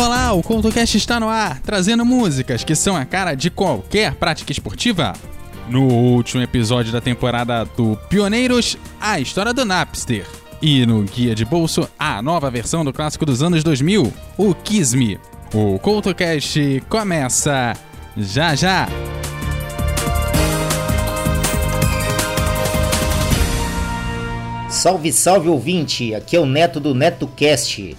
Olá, o CoutoCast está no ar, trazendo músicas que são a cara de qualquer prática esportiva. No último episódio da temporada do Pioneiros, a história do Napster. E no Guia de Bolso, a nova versão do clássico dos anos 2000, o Kiss Me. O CoutoCast começa já já! Salve, salve ouvinte! Aqui é o Neto do NetoCast.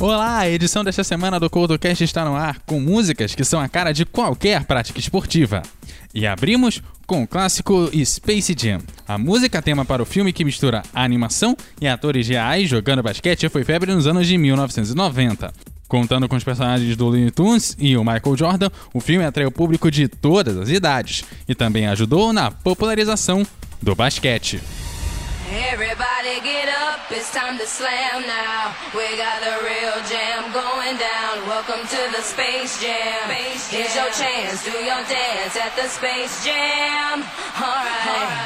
Olá, a edição desta semana do CoutoCast está no ar com músicas que são a cara de qualquer prática esportiva. E abrimos com o clássico Space Jam. A música tema para o filme que mistura animação e atores reais jogando basquete foi febre nos anos de 1990. Contando com os personagens do Looney Tunes e o Michael Jordan, o filme atraiu público de todas as idades e também ajudou na popularização do basquete. Everybody get up, it's time to slam now. We got the real jam going down. Welcome to the Space Jam. Space jam. Here's your chance, do your dance at the Space Jam. Alright. All right.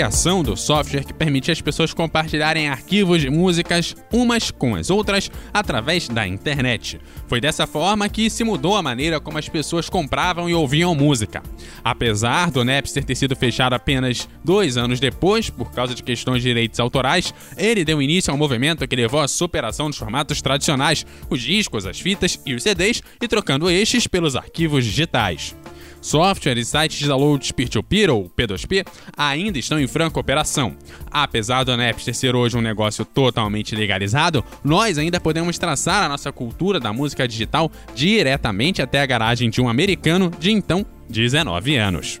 Criação do software que permite as pessoas compartilharem arquivos de músicas umas com as outras através da internet. Foi dessa forma que se mudou a maneira como as pessoas compravam e ouviam música. Apesar do Napster ter sido fechado apenas dois anos depois, por causa de questões de direitos autorais, ele deu início a um movimento que levou à superação dos formatos tradicionais, os discos, as fitas e os CDs, e trocando estes pelos arquivos digitais. Software e sites de download peer-to-peer ou P2P ainda estão em franca operação. Apesar do Napster ser hoje um negócio totalmente legalizado, nós ainda podemos traçar a nossa cultura da música digital diretamente até a garagem de um americano de então 19 anos.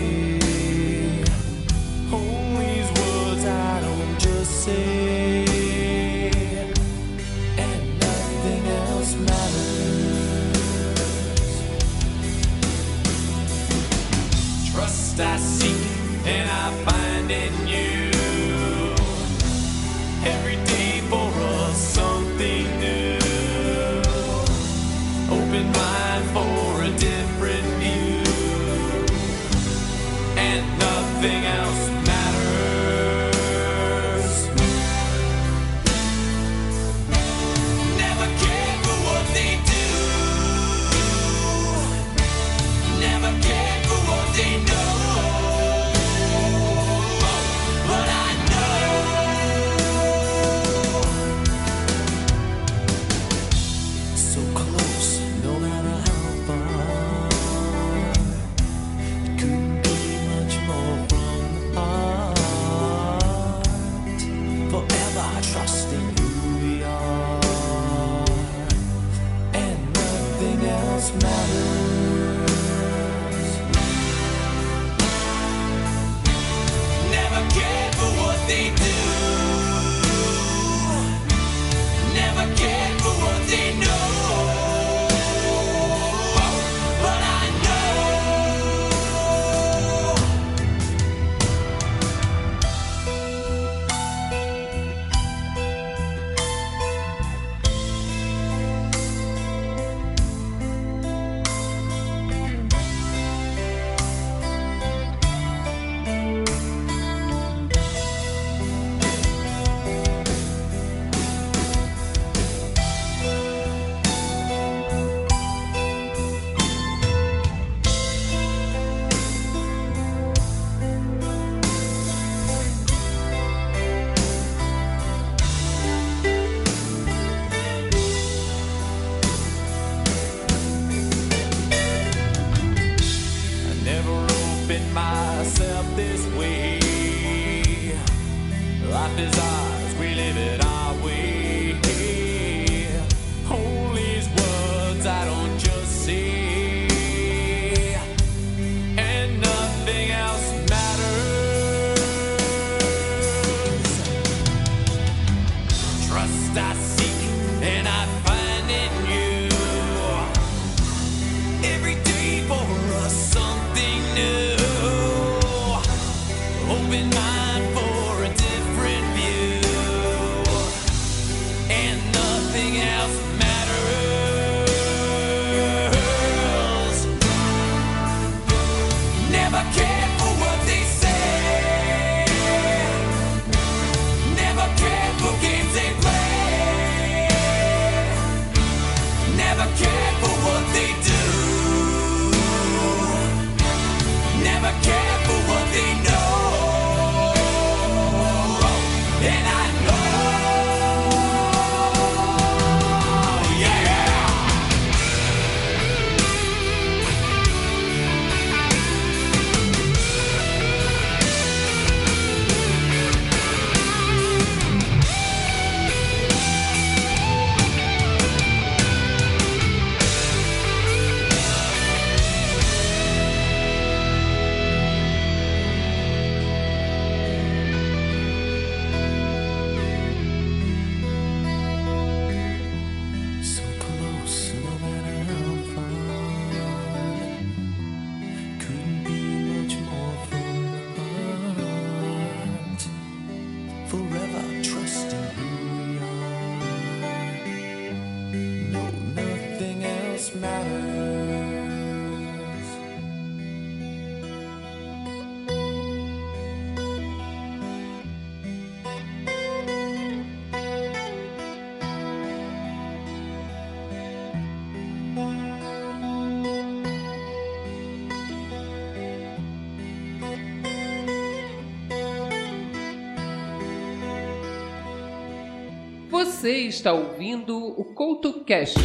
Você está ouvindo o CoutoCast.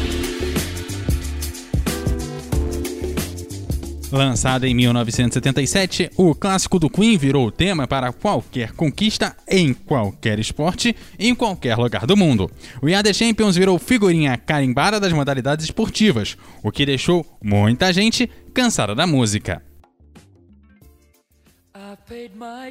Lançado em 1977, o clássico do Queen virou tema para qualquer conquista em qualquer esporte, em qualquer lugar do mundo. O Yada Champions virou figurinha carimbada das modalidades esportivas, o que deixou muita gente cansada da música. I've paid my.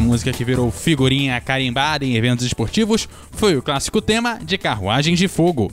Outra música que virou figurinha carimbada em eventos esportivos foi o clássico tema de Carruagens de Fogo.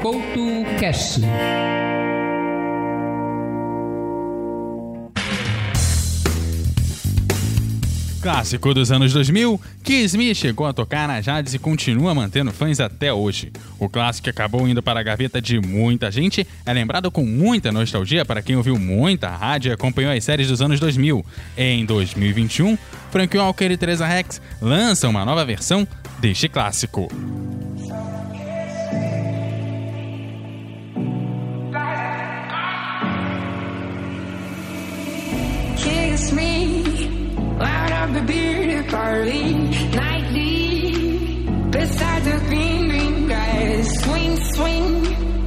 Couto Cash. Clássico dos anos 2000, Kiss Me chegou a tocar na Jades e continua mantendo fãs até hoje. O clássico acabou indo para a gaveta de muita gente, é lembrado com muita nostalgia para quem ouviu muita rádio e acompanhou as séries dos anos 2000. Em 2021, Frank Walker e Teresa Rex lançam uma nova versão deste clássico. Up the bearded barley Nightly. Beside the green, green grass. Swing Swing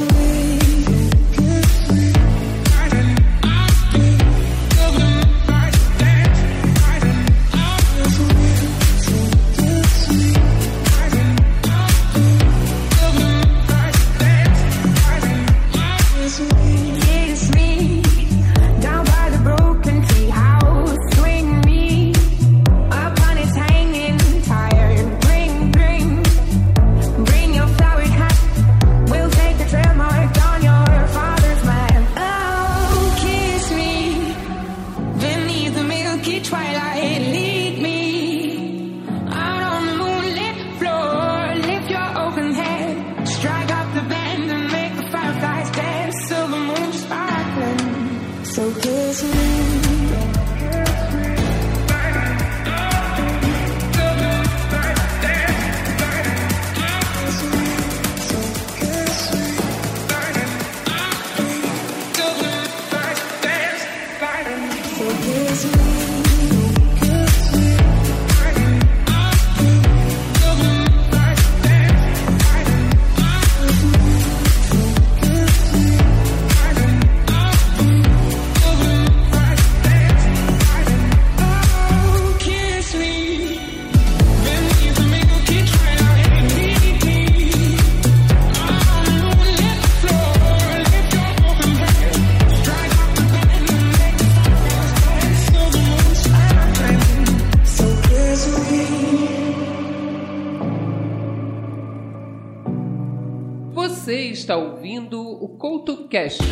me twilight Você está ouvindo o CoutoCast.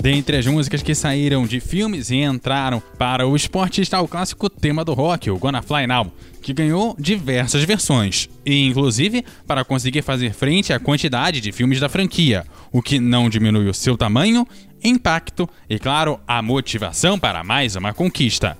Dentre as músicas que saíram de filmes e entraram para o esporte está o clássico tema do rock, o Gonna Fly Now, que ganhou diversas versões, e inclusive para conseguir fazer frente à quantidade de filmes da franquia, o que não diminui o seu tamanho, impacto e, claro, a motivação para mais uma conquista.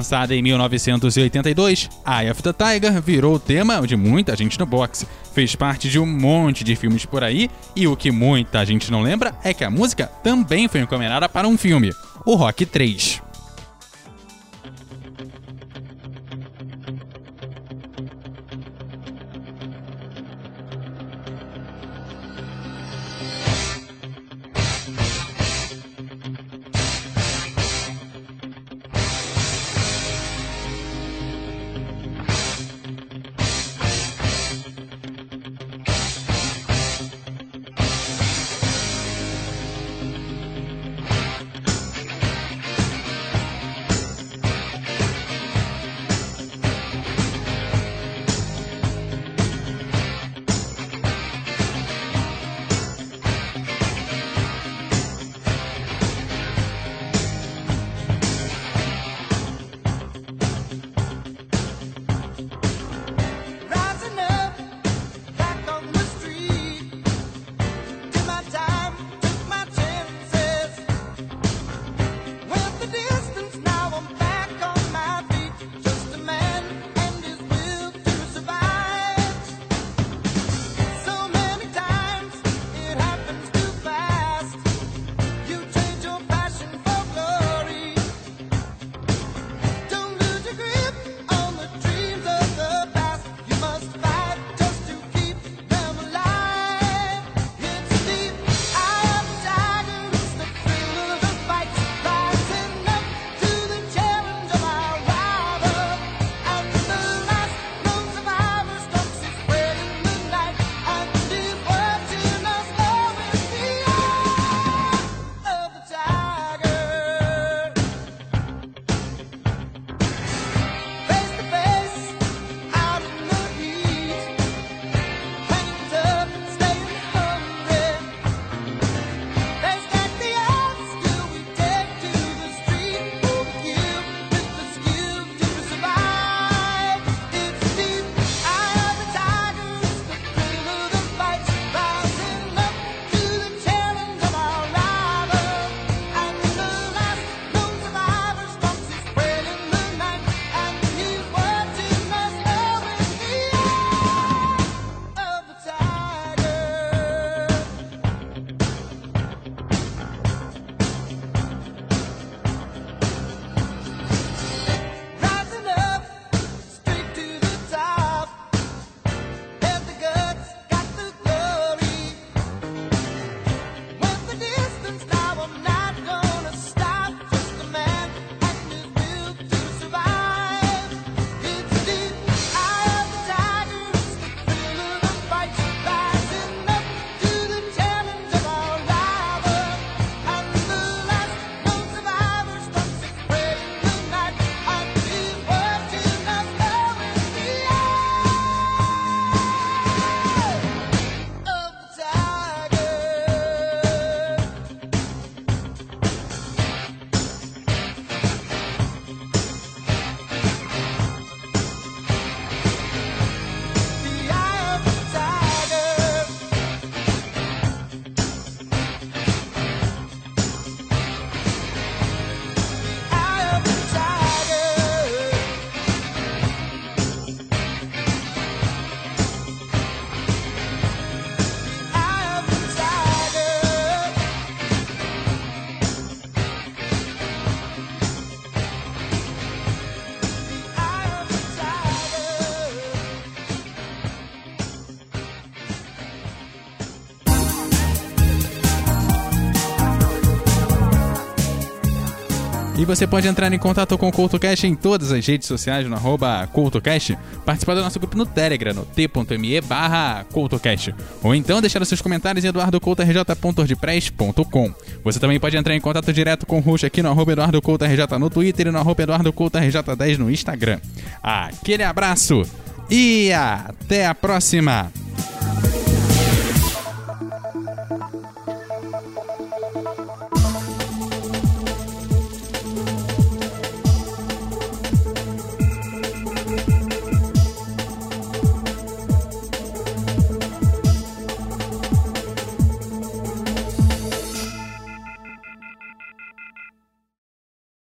Lançada em 1982, Eye of the Tiger virou tema de muita gente no boxe. Fez parte de um monte de filmes por aí, e o que muita gente não lembra é que a música também foi encomendada para um filme, o Rock 3. você pode entrar em contato com o CoutoCast em todas as redes sociais, no arroba CoutoCast, participar do nosso grupo no Telegram, no t.me barra ou então deixar os seus comentários em eduardocoutorj.ordpress.com. Você também pode entrar em contato direto com o Rush aqui no arroba EduardoCoutorj no Twitter e no arroba EduardoCoutorj10 no Instagram. Aquele abraço e até a próxima!